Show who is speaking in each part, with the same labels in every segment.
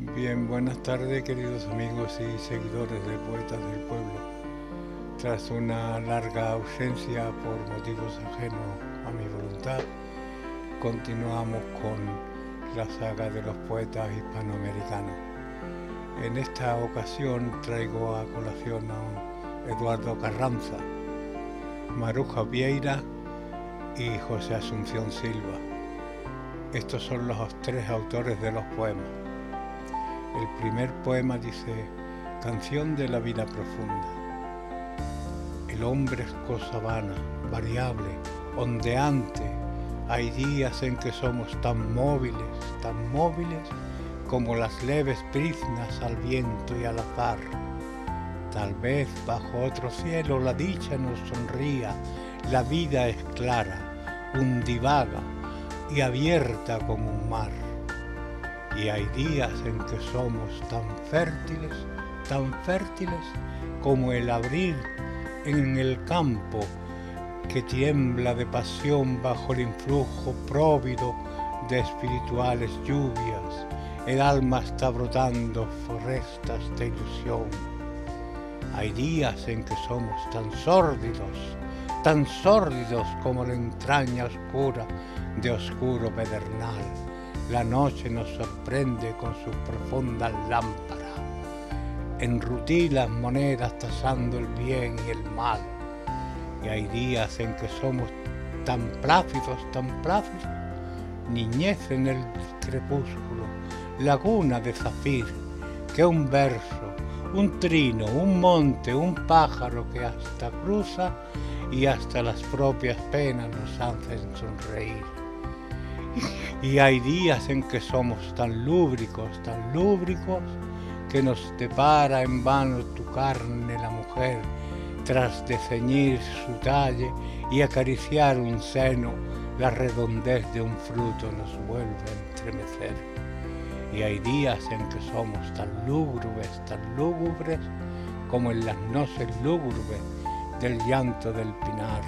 Speaker 1: Bien, buenas tardes queridos amigos y seguidores de Poetas del Pueblo. Tras una larga ausencia por motivos ajenos a mi voluntad, continuamos con la saga de los poetas hispanoamericanos. En esta ocasión traigo a colación a Eduardo Carranza, Maruja Vieira y José Asunción Silva. Estos son los tres autores de los poemas. El primer poema dice, Canción de la vida profunda. El hombre es cosa vana, variable, ondeante. Hay días en que somos tan móviles, tan móviles como las leves briznas al viento y al azar. Tal vez bajo otro cielo la dicha nos sonría, la vida es clara, undivaga y abierta como un mar y hay días en que somos tan fértiles, tan fértiles como el abril en el campo que tiembla de pasión bajo el influjo próvido de espirituales lluvias. El alma está brotando forestas de ilusión. Hay días en que somos tan sórdidos, tan sórdidos como la entraña oscura de oscuro pedernal la noche nos sorprende con su profunda lámpara. Enrutí las monedas tasando el bien y el mal. Y hay días en que somos tan plácidos, tan plácidos, niñez en el crepúsculo, laguna de zafir, que un verso, un trino, un monte, un pájaro que hasta cruza y hasta las propias penas nos hacen sonreír. Y hay días en que somos tan lúbricos, tan lúbricos, que nos depara en vano tu carne la mujer, tras de ceñir su talle y acariciar un seno, la redondez de un fruto nos vuelve a entremecer. Y hay días en que somos tan lúgubres, tan lúgubres, como en las noches lúgubres del llanto del pinar.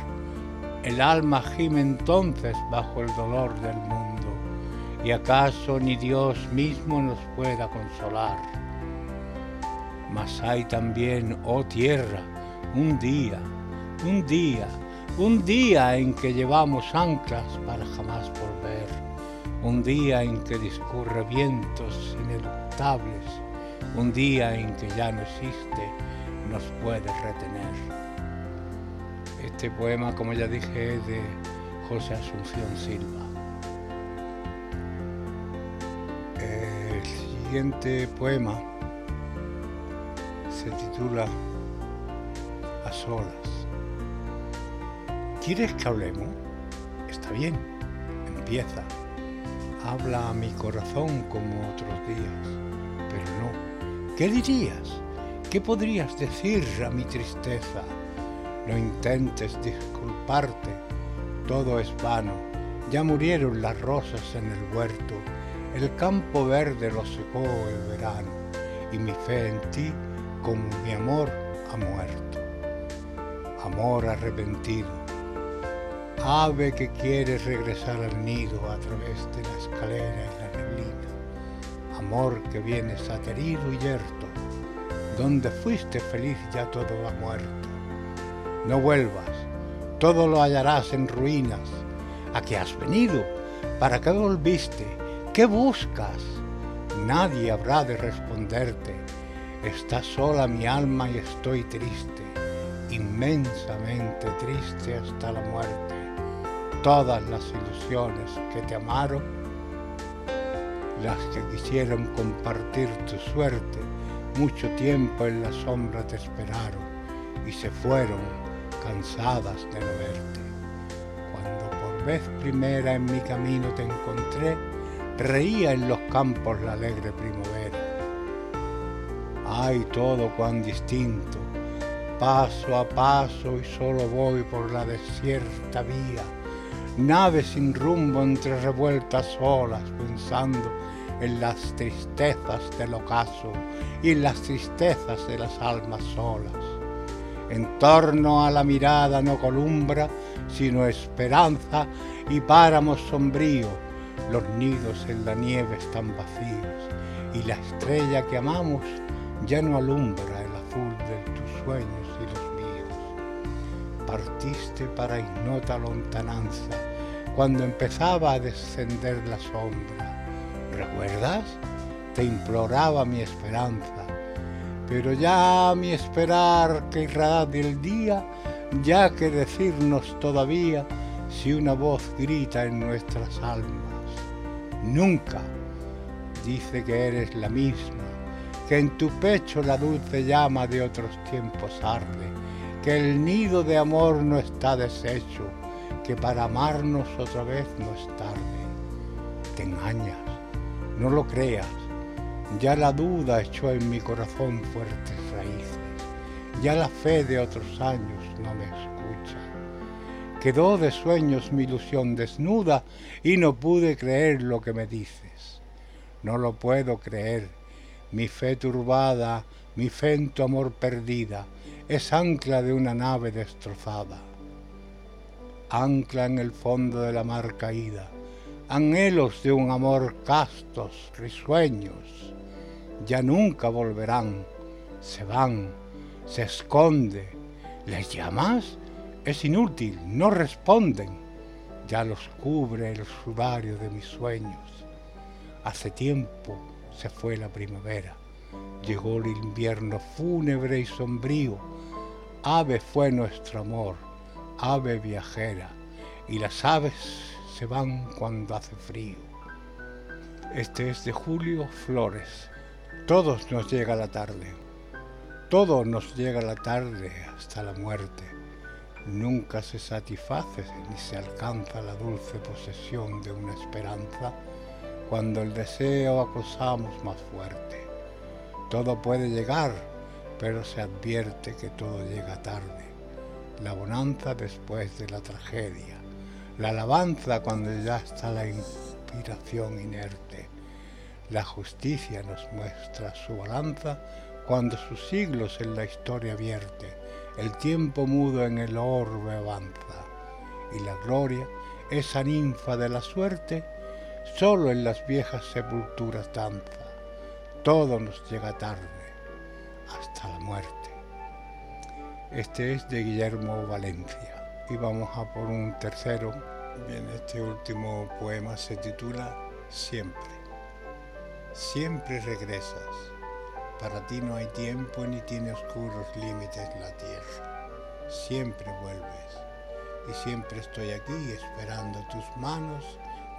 Speaker 1: El alma gime entonces bajo el dolor del mundo y acaso ni Dios mismo nos pueda consolar. Mas hay también, oh tierra, un día, un día, un día en que llevamos anclas para jamás volver, un día en que discurre vientos ineluctables, un día en que ya no existe, nos puede retener. Este poema, como ya dije, es de José Asunción Silva. El siguiente poema se titula A solas. ¿Quieres que hablemos? Está bien, empieza. Habla a mi corazón como otros días, pero no. ¿Qué dirías? ¿Qué podrías decir a mi tristeza? No intentes disculparte, todo es vano. Ya murieron las rosas en el huerto el campo verde lo secó el verano y mi fe en ti como mi amor ha muerto. Amor arrepentido, ave que quieres regresar al nido a través de la escalera y la neblina. Amor que vienes aterido y yerto, donde fuiste feliz ya todo ha muerto. No vuelvas, todo lo hallarás en ruinas. ¿A qué has venido? ¿Para qué volviste? ¿Qué buscas? Nadie habrá de responderte. Está sola mi alma y estoy triste, inmensamente triste hasta la muerte. Todas las ilusiones que te amaron, las que quisieron compartir tu suerte, mucho tiempo en la sombra te esperaron y se fueron cansadas de no verte. Cuando por vez primera en mi camino te encontré, reía en los campos la alegre primavera. Ay, todo cuán distinto, paso a paso y solo voy por la desierta vía, nave sin rumbo entre revueltas olas, pensando en las tristezas del ocaso y en las tristezas de las almas solas. En torno a la mirada no columbra, sino esperanza y páramos sombríos los nidos en la nieve están vacíos y la estrella que amamos ya no alumbra el azul de tus sueños y los míos. Partiste para ignota lontananza cuando empezaba a descender la sombra. ¿Recuerdas? Te imploraba mi esperanza, pero ya mi esperar que irradia el día, ya que decirnos todavía si una voz grita en nuestras almas. Nunca dice que eres la misma, que en tu pecho la dulce llama de otros tiempos arde, que el nido de amor no está deshecho, que para amarnos otra vez no es tarde. Te engañas, no lo creas, ya la duda echó en mi corazón fuertes raíces, ya la fe de otros años no me escucha. Quedó de sueños mi ilusión desnuda y no pude creer lo que me dices. No lo puedo creer, mi fe turbada, mi fe en tu amor perdida, es ancla de una nave destrozada. Ancla en el fondo de la mar caída, anhelos de un amor castos, risueños, ya nunca volverán, se van, se esconde. ¿Les llamas? Es inútil, no responden. Ya los cubre el sudario de mis sueños. Hace tiempo se fue la primavera. Llegó el invierno fúnebre y sombrío. Ave fue nuestro amor, ave viajera, y las aves se van cuando hace frío. Este es de Julio Flores. Todos nos llega la tarde. Todo nos llega la tarde hasta la muerte. Nunca se satisface ni se alcanza la dulce posesión de una esperanza cuando el deseo acosamos más fuerte. Todo puede llegar, pero se advierte que todo llega tarde. La bonanza después de la tragedia. La alabanza cuando ya está la inspiración inerte la justicia nos muestra su balanza cuando sus siglos en la historia vierte, el tiempo mudo en el orbe avanza, y la gloria, esa ninfa de la suerte, solo en las viejas sepulturas danza. Todo nos llega tarde, hasta la muerte. Este es de Guillermo Valencia. Y vamos a por un tercero. Bien, este último poema se titula Siempre. Siempre regresas. Para ti no hay tiempo ni tiene oscuros límites la tierra. Siempre vuelves. Y siempre estoy aquí esperando tus manos,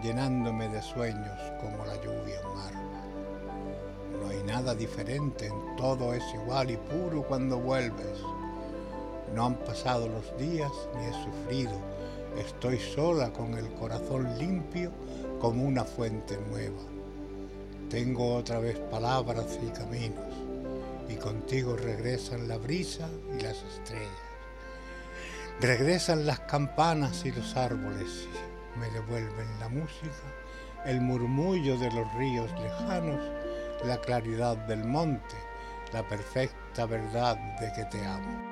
Speaker 1: llenándome de sueños como la lluvia en No hay nada diferente, en todo es igual y puro cuando vuelves. No han pasado los días ni he sufrido. Estoy sola con el corazón limpio como una fuente nueva tengo otra vez palabras y caminos, y contigo regresan la brisa y las estrellas. Regresan las campanas y los árboles, me devuelven la música, el murmullo de los ríos lejanos, la claridad del monte, la perfecta verdad de que te amo.